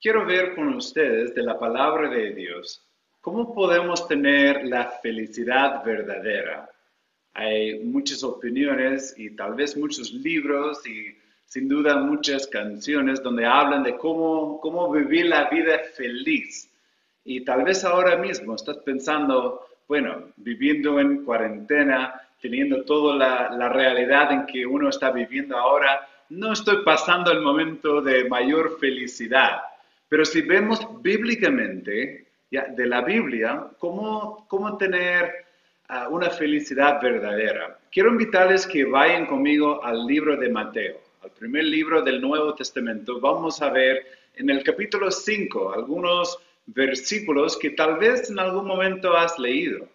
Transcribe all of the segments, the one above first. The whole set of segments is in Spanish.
quiero ver con ustedes de la palabra de Dios cómo podemos tener la felicidad verdadera. Hay muchas opiniones y tal vez muchos libros y sin duda muchas canciones donde hablan de cómo, cómo vivir la vida feliz. Y tal vez ahora mismo estás pensando, bueno, viviendo en cuarentena, teniendo toda la, la realidad en que uno está viviendo ahora, no estoy pasando el momento de mayor felicidad. Pero si vemos bíblicamente, ya, de la Biblia, cómo, cómo tener uh, una felicidad verdadera, quiero invitarles que vayan conmigo al libro de Mateo, al primer libro del Nuevo Testamento. Vamos a ver en el capítulo 5 algunos versículos que tal vez en algún momento has leído.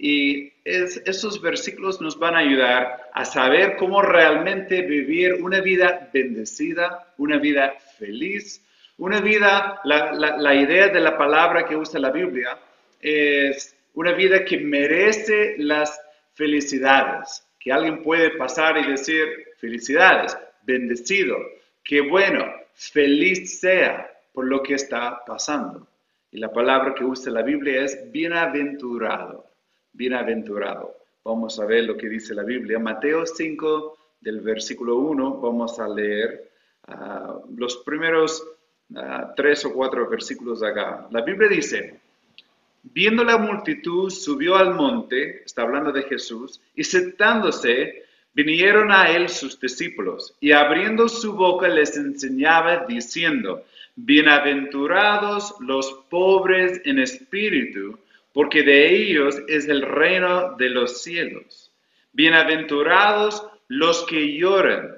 Y esos versículos nos van a ayudar a saber cómo realmente vivir una vida bendecida, una vida feliz, una vida, la, la, idea de la palabra que usa la Biblia es una vida que merece las felicidades, que alguien puede pasar y decir felicidades, bendecido, que bueno, feliz sea por lo que está pasando. Y la palabra que usa la Biblia es bienaventurado bienaventurado. Vamos a ver lo que dice la Biblia. Mateo 5, del versículo 1, vamos a leer ah, los primeros tres o cuatro versículos acá. La Biblia dice, viendo la multitud, subió al monte, está hablando de Jesús, y sentándose, vinieron a él sus discípulos, y abriendo su boca les enseñaba diciendo, bienaventurados los pobres en espíritu, porque de ellos es el reino de los cielos. Bienaventurados los que lloran,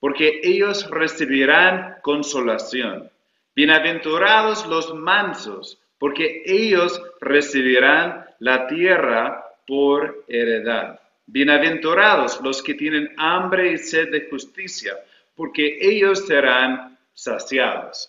porque ellos recibirán consolación. Bienaventurados los mansos, porque ellos recibirán la tierra por heredad. Bienaventurados los que tienen hambre y sed de justicia, porque ellos serán saciados.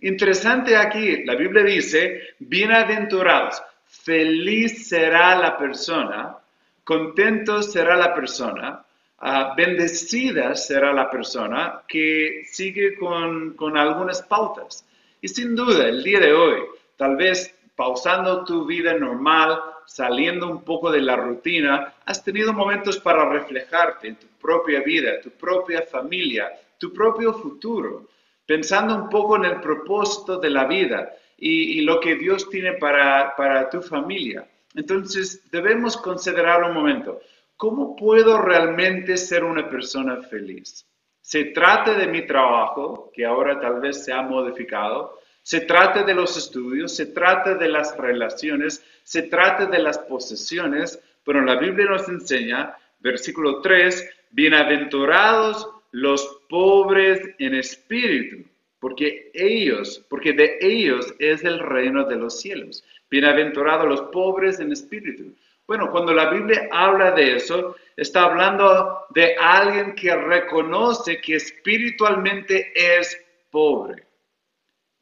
Interesante aquí, la Biblia dice, bienaventurados. Feliz será la persona, contento será la persona, uh, bendecida será la persona que sigue con, con algunas pautas. Y sin duda, el día de hoy, tal vez pausando tu vida normal, saliendo un poco de la rutina, has tenido momentos para reflejarte en tu propia vida, tu propia familia, tu propio futuro, pensando un poco en el propósito de la vida y, lo que Dios tiene para, para tu familia. Entonces debemos considerar un momento, ¿cómo puedo realmente ser una persona feliz? Se trata de mi trabajo, que ahora tal vez se ha modificado, se trata de los estudios, se trata de las relaciones, se trata de las posesiones, pero la Biblia nos enseña, versículo 3, bienaventurados los pobres en espíritu, porque ellos, porque de ellos es el reino de los cielos. Bienaventurados los pobres en espíritu. Bueno, cuando la Biblia habla de eso, está hablando de alguien que reconoce que espiritualmente es pobre.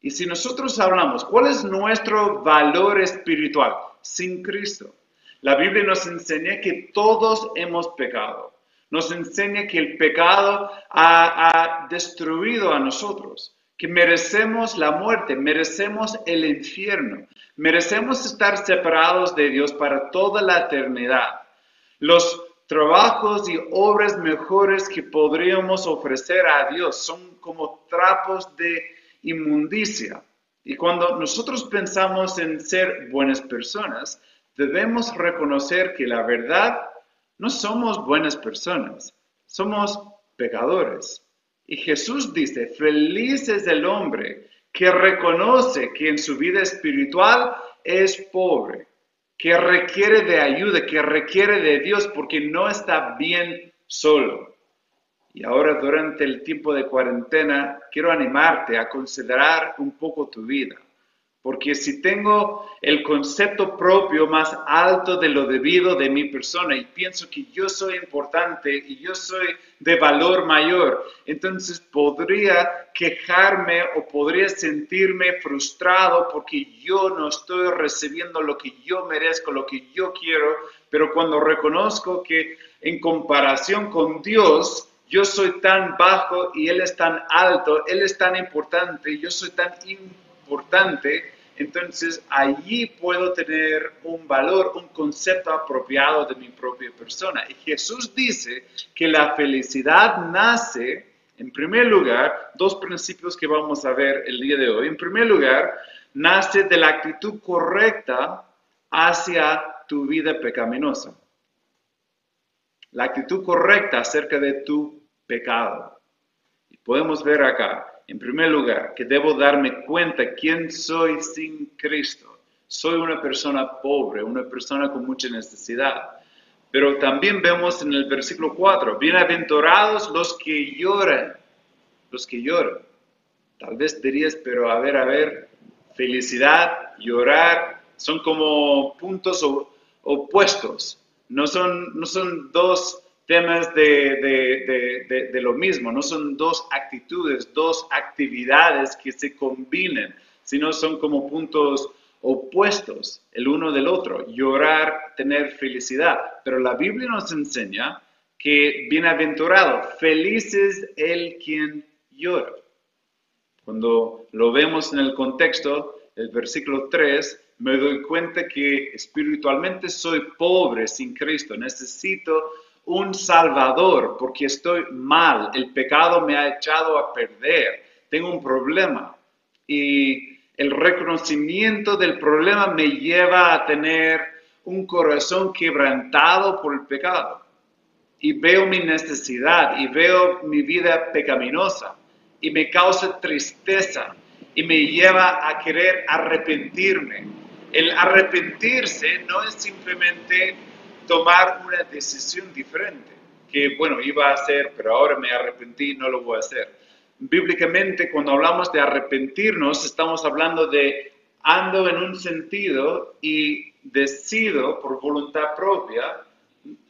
Y si nosotros hablamos, ¿cuál es nuestro valor espiritual? Sin Cristo. La Biblia nos enseña que todos hemos pecado. Nos enseña que el pecado ha, ha destruido a nosotros que merecemos la muerte, merecemos el infierno, merecemos estar separados de Dios para toda la eternidad. Los trabajos y obras mejores que podríamos ofrecer a Dios son como trapos de inmundicia. Y cuando nosotros pensamos en ser buenas personas, debemos reconocer que la verdad no somos buenas personas, somos pecadores. Y Jesús dice, feliz es el hombre que reconoce que en su vida espiritual es pobre, que requiere de ayuda, que requiere de Dios porque no está bien solo. Y ahora durante el tiempo de cuarentena quiero animarte a considerar un poco tu vida. Porque si tengo el concepto propio más alto de lo debido de mi persona y pienso que yo soy importante y yo soy de valor mayor, entonces podría quejarme o podría sentirme frustrado porque yo no estoy recibiendo lo que yo merezco, lo que yo quiero, pero cuando reconozco que en comparación con Dios, yo soy tan bajo y Él es tan alto, Él es tan importante, yo soy tan importante, entonces allí puedo tener un valor, un concepto apropiado de mi propia persona. Y Jesús dice que la felicidad nace, en primer lugar, dos principios que vamos a ver el día de hoy. En primer lugar, nace de la actitud correcta hacia tu vida pecaminosa. La actitud correcta acerca de tu pecado. Y podemos ver acá, en primer lugar, que debo darme cuenta quién soy sin Cristo. Soy una persona pobre, una persona con mucha necesidad. Pero también vemos en el versículo 4, bienaventurados los que lloran, los que lloran. Tal vez dirías, pero a ver, a ver, felicidad, llorar, son como puntos opuestos. No son, no son dos temas de, lo mismo, no son dos actitudes, dos actividades que se combinen, sino son como puntos opuestos el uno del otro, llorar, tener felicidad. Pero la Biblia nos enseña que bienaventurado, feliz es el quien llora. Cuando lo vemos en el contexto, el versículo 3, me doy cuenta que espiritualmente soy pobre sin Cristo, necesito un Salvador porque estoy mal, el pecado me ha echado a perder, tengo un problema y el reconocimiento del problema me lleva a tener un corazón quebrantado por el pecado y veo mi necesidad y veo mi vida pecaminosa y me causa tristeza y me lleva a querer arrepentirme. El arrepentirse no es simplemente tomar una decisión diferente, que bueno, iba a hacer, pero ahora me arrepentí, no lo voy a hacer. Bíblicamente, cuando hablamos de arrepentirnos, estamos hablando de ando en un sentido y decido por voluntad propia,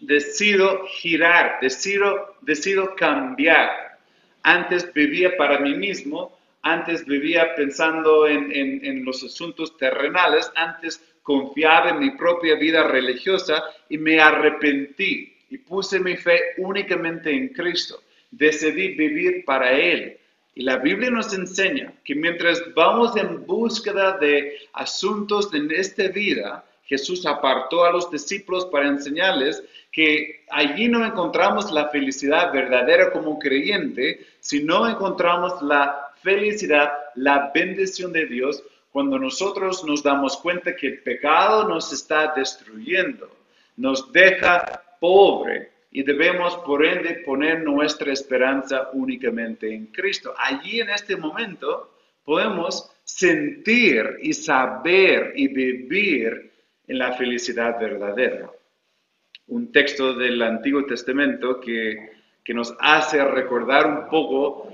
decido girar, decido, decido cambiar. Antes vivía para mí mismo, antes vivía pensando en, en, en los asuntos terrenales, antes confiaba en mi propia vida religiosa y me arrepentí y puse mi fe únicamente en Cristo. Decidí vivir para Él. Y la Biblia nos enseña que mientras vamos en búsqueda de asuntos en esta vida, Jesús apartó a los discípulos para enseñarles que allí no encontramos la felicidad verdadera como creyente, sino encontramos la felicidad, la bendición de Dios cuando nosotros nos damos cuenta que el pecado nos está destruyendo, nos deja pobre y debemos por ende poner nuestra esperanza únicamente en Cristo. Allí en este momento podemos sentir y saber y vivir en la felicidad verdadera. Un texto del Antiguo Testamento que que nos hace recordar un poco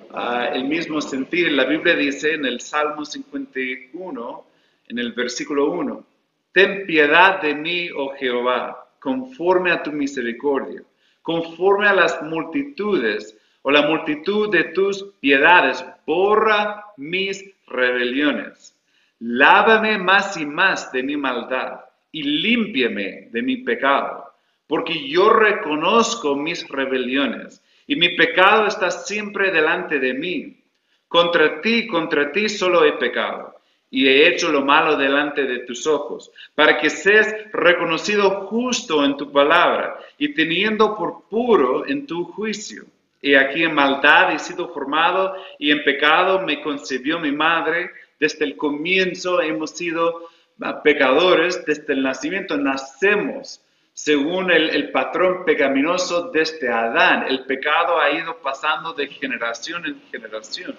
el mismo sentir. La Biblia dice en el Salmo 51, en el versículo 1, Ten piedad de mí, oh Jehová, conforme a tu misericordia, conforme a las multitudes o la multitud de tus piedades, borra mis rebeliones. Lávame más y más de mi maldad y límpiame de mi pecado porque yo reconozco mis rebeliones y mi pecado está siempre delante de mí. Contra ti, contra ti solo he pecado y he hecho lo malo delante de tus ojos, para que seas reconocido justo en tu palabra y teniendo por puro en tu juicio. Y aquí en maldad he sido formado y en pecado me concibió mi madre. Desde el comienzo hemos sido pecadores, desde el nacimiento nacemos según el, patrón pecaminoso desde Adán. El pecado ha ido pasando de generación en generación.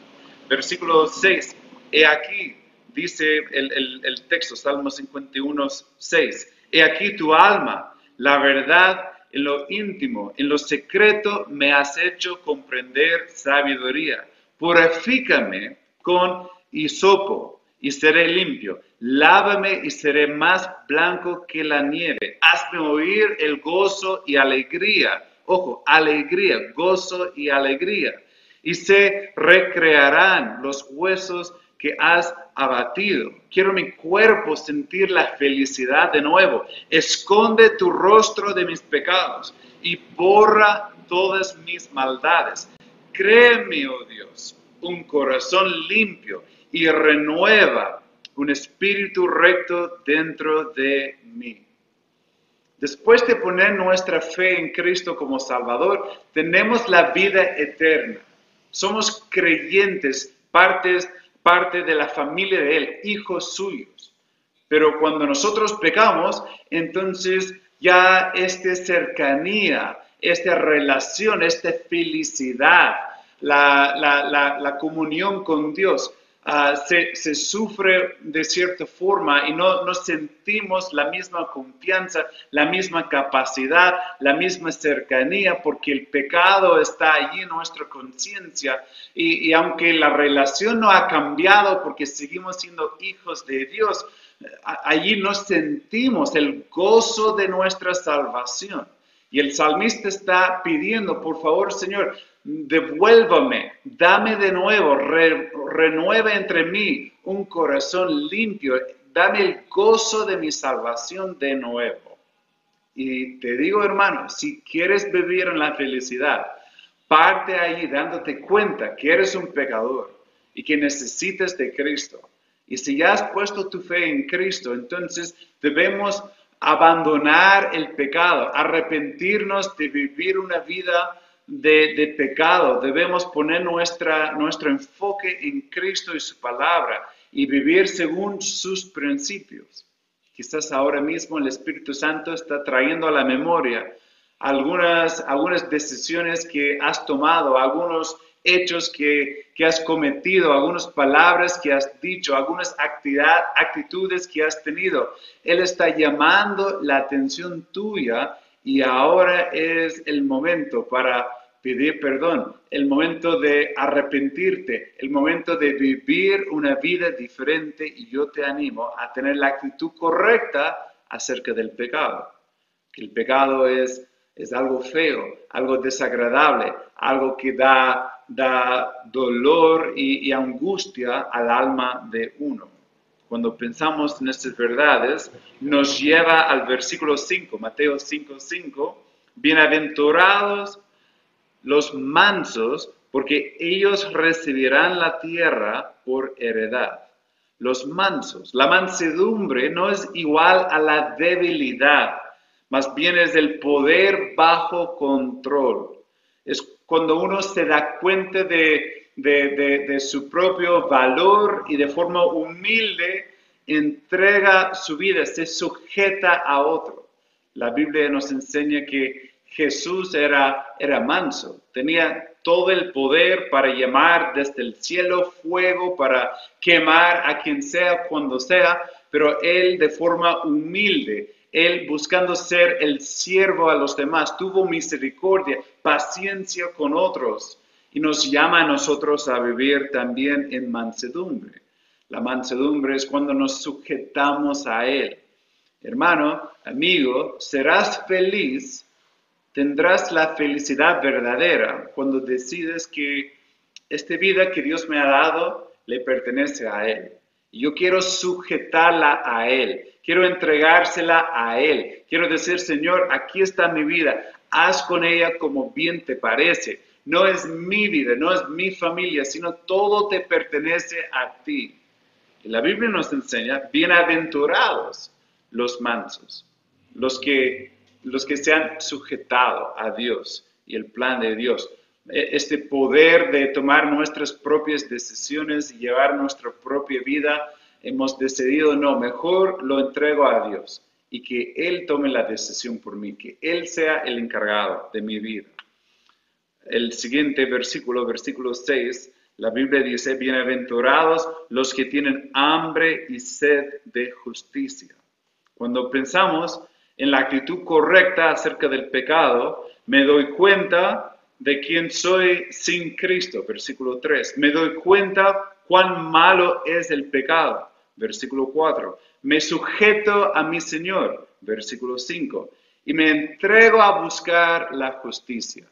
Versículo 6, he aquí, dice el, el texto, Salmo 51, 6, he aquí tu alma, la verdad en lo íntimo, en lo secreto me has hecho comprender sabiduría. Purifícame con hisopo y seré limpio. Lávame y seré más blanco que la nieve. Hazme oír el gozo y alegría. Ojo, alegría, gozo y alegría. Y se recrearán los huesos que has abatido. Quiero mi cuerpo sentir la felicidad de nuevo. Esconde tu rostro de mis pecados y borra todas mis maldades. Créeme, oh Dios, un corazón limpio y renueva un espíritu recto dentro de mí. Después de poner nuestra fe en Cristo como Salvador, tenemos la vida eterna. Somos creyentes, partes, parte de la familia de Él, hijos suyos. Pero cuando nosotros pecamos, entonces ya esta cercanía, esta relación, esta felicidad, la, la comunión con Dios, Ah, se, sufre de cierta forma y no, sentimos la misma confianza, la misma capacidad, la misma cercanía, porque el pecado está allí en nuestra conciencia. Y, aunque la relación no ha cambiado porque seguimos siendo hijos de Dios, allí no sentimos el gozo de nuestra salvación. Y el salmista está pidiendo, por favor, Señor, devuélvame, dame de nuevo, renueve entre mí un corazón limpio, dame el gozo de mi salvación de nuevo. Y te digo, hermano, si quieres vivir en la felicidad, parte ahí dándote cuenta que eres un pecador y que necesitas de Cristo. Y si ya has puesto tu fe en Cristo, entonces debemos abandonar el pecado, arrepentirnos de vivir una vida de, pecado, debemos poner nuestra, nuestro enfoque en Cristo y su palabra y vivir según sus principios. Quizás ahora mismo el Espíritu Santo está trayendo a la memoria algunas, algunas decisiones que has tomado, algunos hechos que, que has cometido, algunas palabras que has dicho, algunas actitudes que has tenido. Él está llamando la atención tuya y ahora es el momento para pedir perdón, el momento de arrepentirte, el momento de vivir una vida diferente y yo te animo a tener la actitud correcta acerca del pecado. Que el pecado es, es algo feo, algo desagradable, algo que da, da dolor y, y angustia al alma de uno cuando pensamos en estas verdades, nos lleva al versículo 5, Mateo 5, 5, bienaventurados los mansos, porque ellos recibirán la tierra por heredad. Los mansos, la mansedumbre no es igual a la debilidad, más bien es el poder bajo control. Es cuando uno se da cuenta de de, su propio valor y de forma humilde entrega su vida, se sujeta a otro. La Biblia nos enseña que Jesús era, era manso, tenía todo el poder para llamar desde el cielo fuego, para quemar a quien sea cuando sea, pero él de forma humilde, él buscando ser el siervo a los demás, tuvo misericordia, paciencia con otros y nos llama a nosotros a vivir también en mansedumbre. La mansedumbre es cuando nos sujetamos a Él. Hermano, amigo, serás feliz, tendrás la felicidad verdadera cuando decides que esta vida que Dios me ha dado le pertenece a Él. Yo quiero sujetarla a Él, quiero entregársela a Él. Quiero decir, Señor, aquí está mi vida, haz con ella como bien te parece no es mi vida, no es mi familia, sino todo te pertenece a ti. La Biblia nos enseña, bienaventurados los mansos, los que, los que se han sujetado a Dios y el plan de Dios. E, este poder de tomar nuestras propias decisiones y llevar nuestra propia vida, hemos decidido, no, mejor lo entrego a Dios y que Él tome la decisión por mí, que Él sea el encargado de mi vida el siguiente versículo, versículo 6, la Biblia dice, bienaventurados los que tienen hambre y sed de justicia. Cuando pensamos en la actitud correcta acerca del pecado, me doy cuenta de quién soy sin Cristo, versículo 3. Me doy cuenta cuán malo es el pecado, versículo 4. Me sujeto a mi Señor, versículo 5. Y me entrego a buscar la justicia.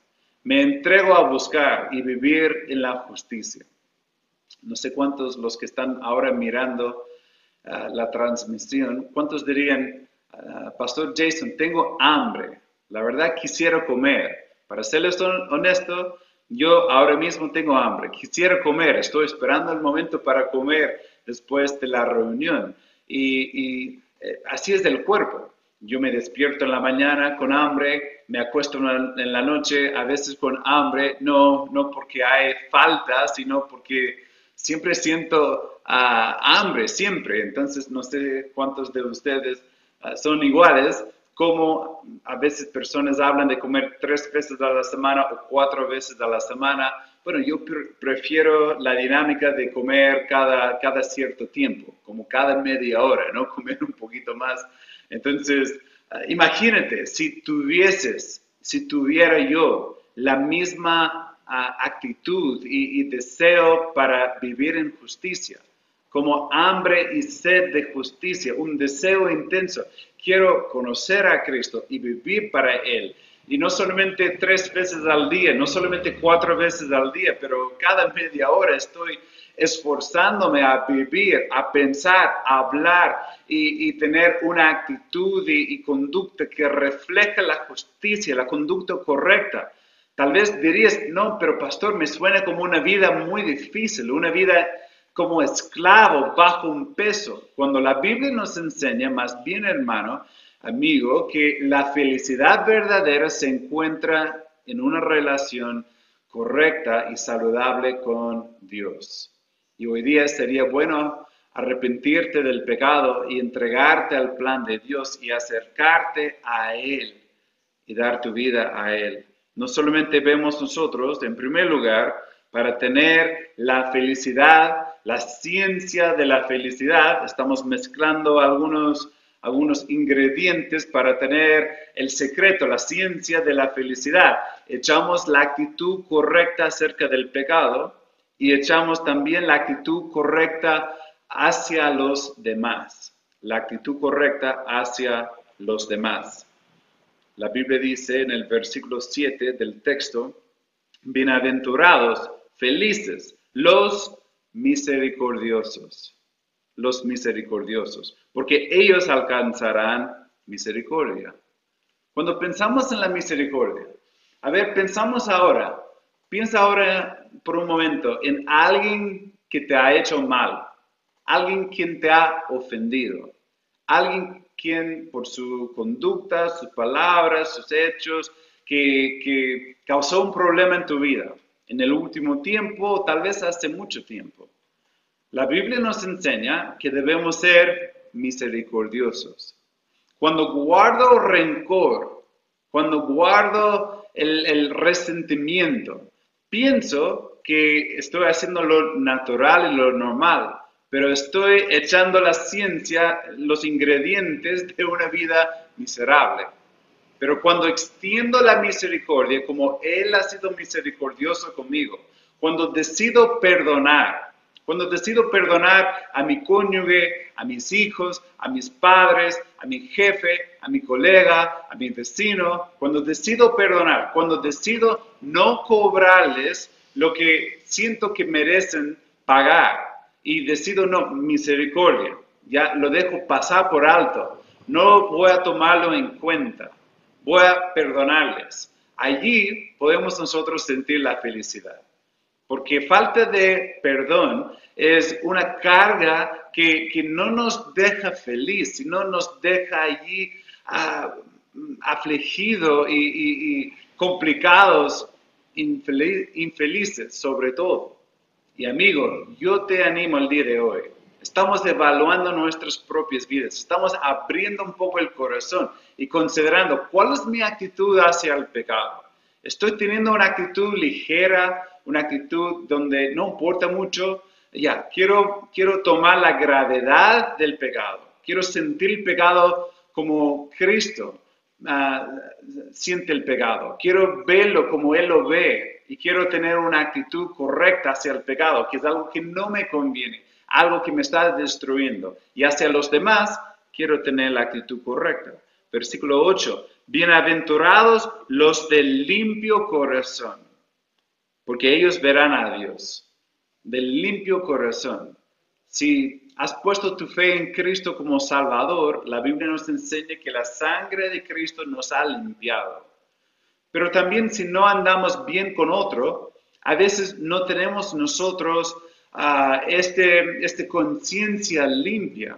Me entrego a buscar y vivir en la justicia. No sé cuántos los que están ahora mirando ah, la transmisión, cuántos dirían, ah, Pastor Jason, tengo hambre, la verdad quisiera comer. Para serles honesto, Yo ahora mismo tengo hambre, quisiera comer, estoy esperando el momento para comer después de la reunión. Y, eh, así es del cuerpo. Yo me despierto en la mañana con hambre, me acuesto en la noche a veces con hambre, no, no porque hay falta, sino porque siempre siento ah, hambre, siempre. Entonces, no sé cuántos de ustedes ah, son iguales, como a veces personas hablan de comer tres veces a la semana o cuatro veces a la semana. Bueno, yo prefiero la dinámica de comer cada, cada cierto tiempo, como cada media hora, ¿no? Comer un poquito más. Entonces, ah, imagínate, si tuvieses, si tuviera yo la misma ah, actitud y deseo para vivir en justicia, como hambre y sed de justicia, un deseo intenso. Quiero conocer a Cristo y vivir para Él. Y no solamente tres veces al día, no solamente cuatro veces al día, pero cada media hora estoy esforzándome a vivir, a pensar, a hablar y, tener una actitud y, conducta que refleja la justicia, la conducta correcta. Tal vez dirías, no, pero pastor, me suena como una vida muy difícil, una vida como esclavo bajo un peso, cuando la Biblia nos enseña, más bien hermano, amigo, que la felicidad verdadera se encuentra en una relación correcta y saludable con Dios. Y hoy día sería bueno arrepentirte del pecado y entregarte al plan de Dios y acercarte a Él y dar tu vida a Él. No solamente vemos nosotros, en primer lugar, para tener la felicidad, la ciencia de la felicidad. Estamos mezclando algunos, algunos ingredientes para tener el secreto, la ciencia de la felicidad. Echamos la actitud correcta acerca del pecado y echamos también la actitud correcta hacia los demás. La actitud correcta hacia los demás. La Biblia dice en el versículo 7 del texto, bienaventurados Felices los misericordiosos, los misericordiosos, porque ellos alcanzarán misericordia. Cuando pensamos en la misericordia, a ver, pensamos ahora, piensa ahora por un momento en alguien que te ha hecho mal, alguien quien te ha ofendido, alguien quien por su conducta, sus palabras, sus hechos, que, que causó un problema en tu vida en el último tiempo, tal vez hace mucho tiempo. La Biblia nos enseña que debemos ser misericordiosos. Cuando guardo rencor, cuando guardo el, resentimiento, pienso que estoy haciendo lo natural y lo normal, pero estoy echando la ciencia, los ingredientes de una vida miserable. Pero cuando extiendo la misericordia, como Él ha sido misericordioso conmigo, cuando decido perdonar, cuando decido perdonar a mi cónyuge, a mis hijos, a mis padres, a mi jefe, a mi colega, a mi vecino, cuando decido perdonar, cuando decido no cobrarles lo que siento que merecen pagar y decido no, misericordia, ya lo dejo pasar por alto, no voy a tomarlo en cuenta voy a perdonarles. Allí podemos nosotros sentir la felicidad. Porque falta de perdón es una carga que, no nos deja feliz, sino nos deja allí ah, afligidos y, complicados, infelices sobre todo. Y amigo, yo te animo el día de hoy Estamos evaluando nuestras propias vidas, estamos abriendo un poco el corazón y considerando cuál es mi actitud hacia el pecado. Estoy teniendo una actitud ligera, una actitud donde no importa mucho. Ya, quiero, quiero tomar la gravedad del pecado. Quiero sentir el pecado como Cristo ah, siente el pecado. Quiero verlo como Él lo ve y quiero tener una actitud correcta hacia el pecado, que es algo que no me conviene algo que me está destruyendo. Y hacia los demás quiero tener la actitud correcta. Versículo 8. Bienaventurados los del limpio corazón, porque ellos verán a Dios. Del limpio corazón. Si has puesto tu fe en Cristo como Salvador, la Biblia nos enseña que la sangre de Cristo nos ha limpiado. Pero también si no andamos bien con otro, A veces no tenemos nosotros uh, este, este conciencia limpia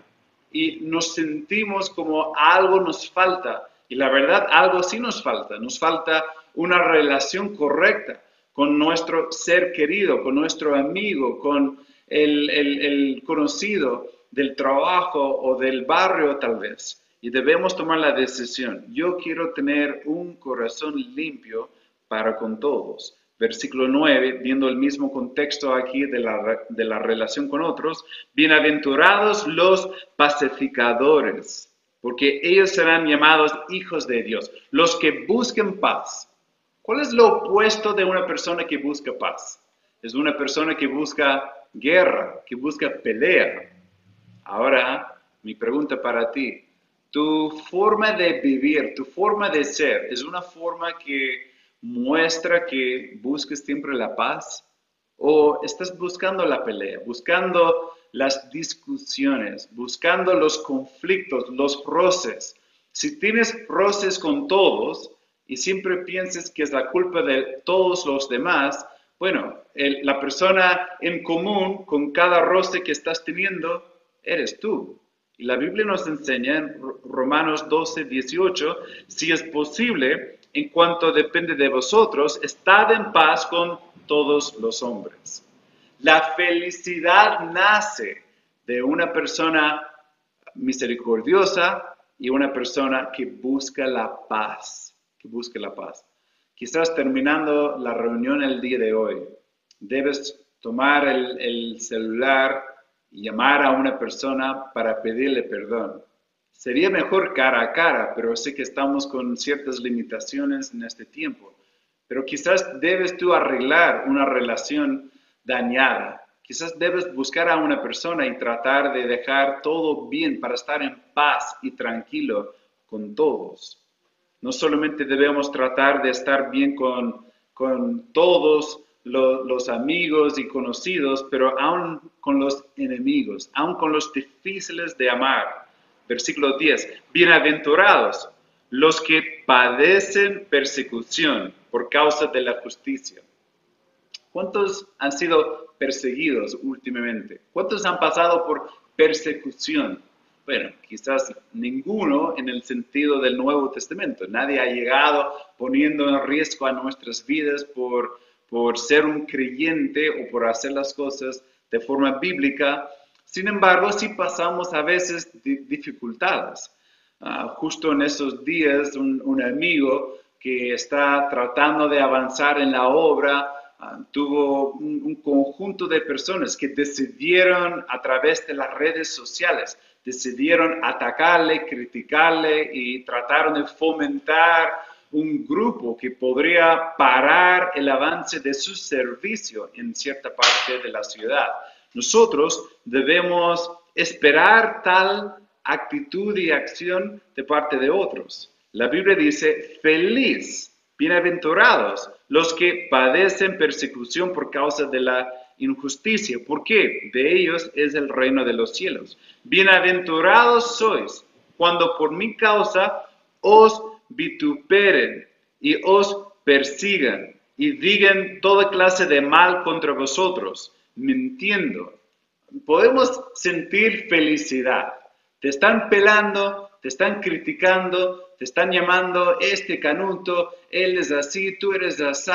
y nos sentimos como algo nos falta. Y la verdad, algo sí nos falta. Nos falta una relación correcta con nuestro ser querido, con nuestro amigo, con el, el, conocido del trabajo o del barrio tal vez. Y debemos tomar la decisión. Yo quiero tener un corazón limpio para con todos. Versículo 9, viendo el mismo contexto aquí de la, de la relación con otros, bienaventurados los pacificadores, porque ellos serán llamados hijos de Dios, los que busquen paz. ¿Cuál es lo opuesto de una persona que busca paz? Es una persona que busca guerra, que busca pelea. Ahora, mi pregunta para ti, tu forma de vivir, tu forma de ser, es una forma que muestra que busques siempre la paz o estás buscando la pelea, buscando las discusiones, buscando los conflictos, los roces. Si tienes roces con todos y siempre piensas que es la culpa de todos los demás, bueno, la persona en común con cada roce que estás teniendo eres tú. Y la Biblia nos enseña en Romanos 12, 18, si es posible, en cuanto depende de vosotros, estad en paz con todos los hombres. La felicidad nace de una persona misericordiosa y una persona que busca la paz, que busca la paz. Quizás terminando la reunión el día de hoy, debes tomar el, el celular y llamar a una persona para pedirle perdón. Sería mejor cara a cara, pero sé que estamos con ciertas limitaciones en este tiempo. Pero quizás debes tú arreglar una relación dañada. Quizás debes buscar a una persona y tratar de dejar todo bien para estar en paz y tranquilo con todos. No solamente debemos tratar de estar bien con, con todos los amigos y conocidos, pero aún con los enemigos, aún con los difíciles de amar. Versículo 10. Bienaventurados los que padecen persecución por causa de la justicia. ¿Cuántos han sido perseguidos últimamente? ¿Cuántos han pasado por persecución? Bueno, quizás ninguno en el sentido del Nuevo Testamento. Nadie ha llegado poniendo en riesgo a nuestras vidas por por ser un creyente o por hacer las cosas de forma bíblica. Sin embargo, sí pasamos a veces dificultades. Ah, justo en esos días, un, amigo que está tratando de avanzar en la obra ah, tuvo un, un, conjunto de personas que decidieron a través de las redes sociales, decidieron atacarle, criticarle y trataron de fomentar un grupo que podría parar el avance de su servicio en cierta parte de la ciudad. Nosotros debemos esperar tal actitud y acción de parte de otros. La Biblia dice, feliz, bienaventurados los que padecen persecución por causa de la injusticia. ¿Por qué? De ellos es el reino de los cielos. Bienaventurados sois cuando por mi causa os vituperen y os persigan y digan toda clase de mal contra vosotros, mintiendo. Podemos sentir felicidad. Te están pelando, te están criticando, te están llamando este canuto, él es así, tú eres así,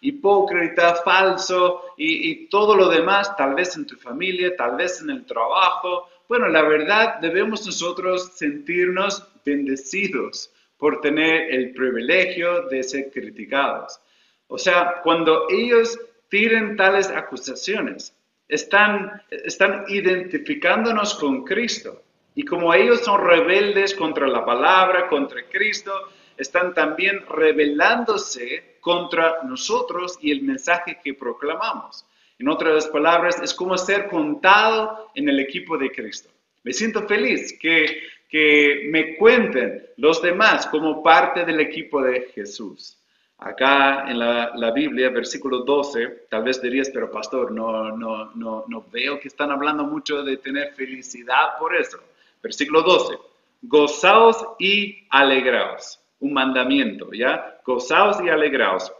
hipócrita, falso y, y todo lo demás, tal vez en tu familia, tal vez en el trabajo. Bueno, la verdad debemos nosotros sentirnos bendecidos por tener el privilegio de ser criticados. O sea, cuando ellos tiren tales acusaciones, están, están identificándonos con Cristo. Y como ellos son rebeldes contra la palabra, contra Cristo, están también rebelándose contra nosotros y el mensaje que proclamamos. En otras palabras, es como ser contado en el equipo de Cristo. Me siento feliz que que me cuenten los demás como parte del equipo de Jesús. Acá en la, Biblia, versículo 12, tal vez dirías, pero pastor, no, no, no, no veo que están hablando mucho de tener felicidad por eso. Versículo 12, gozaos y alegraos. Un mandamiento, ¿ya? Gozaos y alegraos,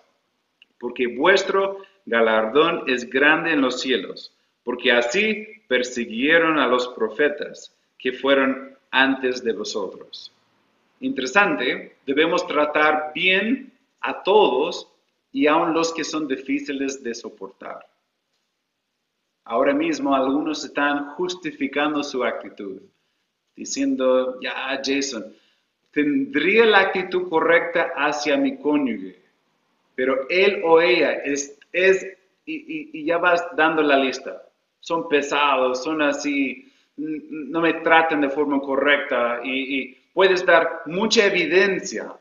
porque vuestro galardón es grande en los cielos, porque así persiguieron a los profetas que fueron antes de vosotros. Interesante, debemos tratar bien a todos y aun los que son difíciles de soportar. Ahora mismo algunos están justificando su actitud, diciendo, ya Jason, tendría la actitud correcta hacia mi cónyuge, pero él o ella es, es y, ya vas dando la lista. Son pesados, son así, no me tratan de forma correcta y, y puedes dar mucha evidencia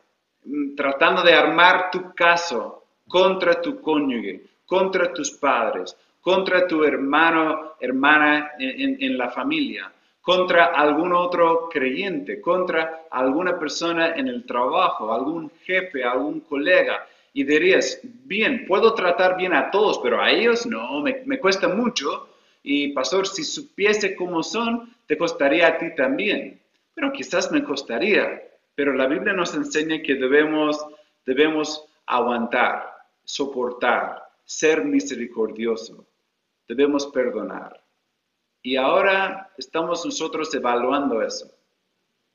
mm, tratando de armar tu caso contra tu cónyuge, contra tus padres, contra tu hermano, hermana en, la familia, contra algún otro creyente, contra alguna persona en el trabajo, algún jefe, algún colega. Y dirías, bien, puedo tratar bien a todos, pero a ellos no, me, me cuesta mucho. Y pastor, si supiese cómo son, te costaría a ti también. Pero quizás me costaría. Pero la Biblia nos enseña que debemos, debemos aguantar, soportar, ser misericordioso debemos perdonar. Y ahora estamos nosotros evaluando eso.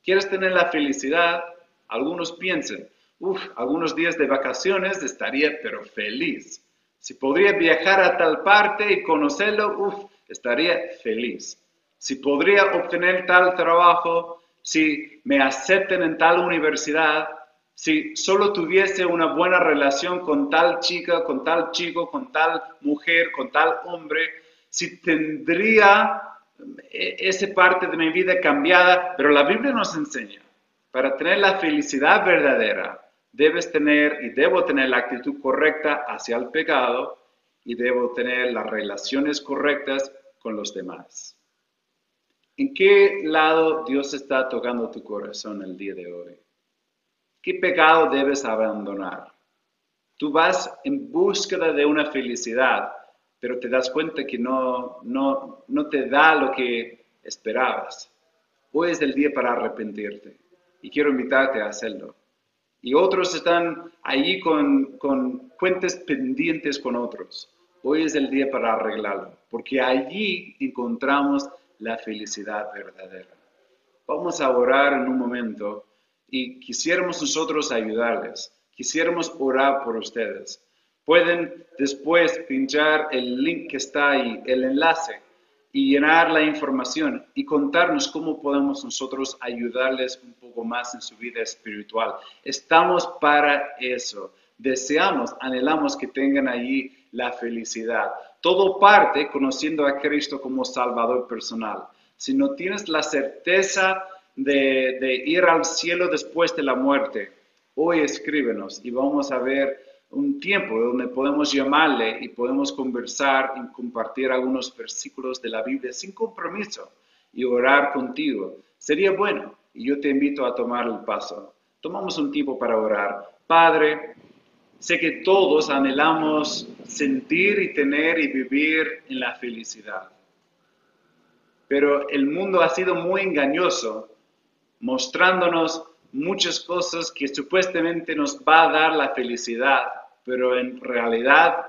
¿Quieres tener la felicidad? Algunos piensen, uff, algunos días de vacaciones estaría pero feliz. Si podría viajar a tal parte y conocerlo, uff, estaría feliz. Si podría obtener tal trabajo, si me acepten en tal universidad, si solo tuviese una buena relación con tal chica, con tal chico, con tal mujer, con tal hombre, si tendría eh, esa parte de mi vida cambiada, pero la Biblia nos enseña, para tener la felicidad verdadera, debes tener y debo tener la actitud correcta hacia el pecado y debo tener las relaciones correctas con los demás. ¿En qué lado Dios está tocando tu corazón el día de hoy? ¿Qué pecado debes abandonar? Tú vas en búsqueda de una felicidad, pero te das cuenta que no, no, no te da lo que esperabas. Hoy es el día para arrepentirte y quiero invitarte a hacerlo. Y otros están allí con, con cuentas pendientes con otros. Hoy es el día para arreglarlo, porque allí encontramos la felicidad verdadera. Vamos a orar en un momento y quisiéramos nosotros ayudarles, quisiéramos orar por ustedes. Pueden después pinchar el link que está ahí, el enlace, y llenar la información y contarnos cómo podemos nosotros ayudarles un poco más en su vida espiritual. Estamos para eso. Deseamos, anhelamos que tengan allí la felicidad. Todo parte conociendo a Cristo como Salvador personal. Si no tienes la certeza de, ir al cielo después de la muerte, hoy escríbenos y vamos a ver un tiempo donde podemos llamarle y podemos conversar y compartir algunos versículos de la Biblia sin compromiso y orar contigo. Sería bueno y yo te invito a tomar el paso. Tomamos un tiempo para orar. Padre, sé que todos anhelamos sentir y tener y vivir en la felicidad. Pero el mundo ha sido muy engañoso mostrándonos muchas cosas que supuestamente nos va a dar la felicidad, pero en realidad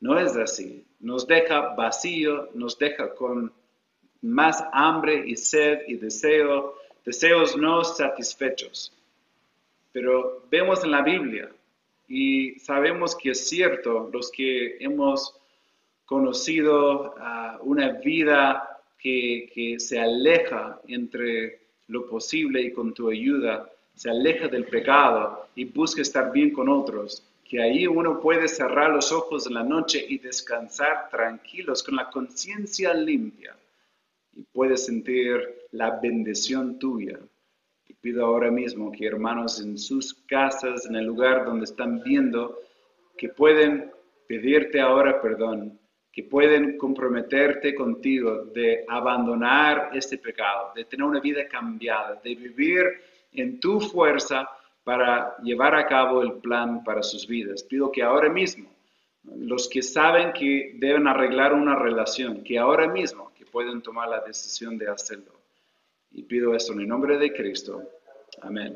no es así. Nos deja vacío, nos deja con más hambre y sed y deseo, deseos no satisfechos. Pero vemos en la Biblia y sabemos que es cierto, los que hemos conocido ah, una vida que, que se aleja entre lo posible y con tu ayuda se aleja del pecado y busca estar bien con otros, que ahí uno puede cerrar los ojos en la noche y descansar tranquilos con la conciencia limpia y puede sentir la bendición tuya. Y pido ahora mismo que hermanos en sus casas, en el lugar donde están viendo, que pueden pedirte ahora perdón que pueden comprometerte contigo de abandonar este pecado, de tener una vida cambiada, de vivir en tu fuerza para llevar a cabo el plan para sus vidas. Pido que ahora mismo, los que saben que deben arreglar una relación, que ahora mismo que pueden tomar la decisión de hacerlo. Y pido esto en el nombre de Cristo. Amén.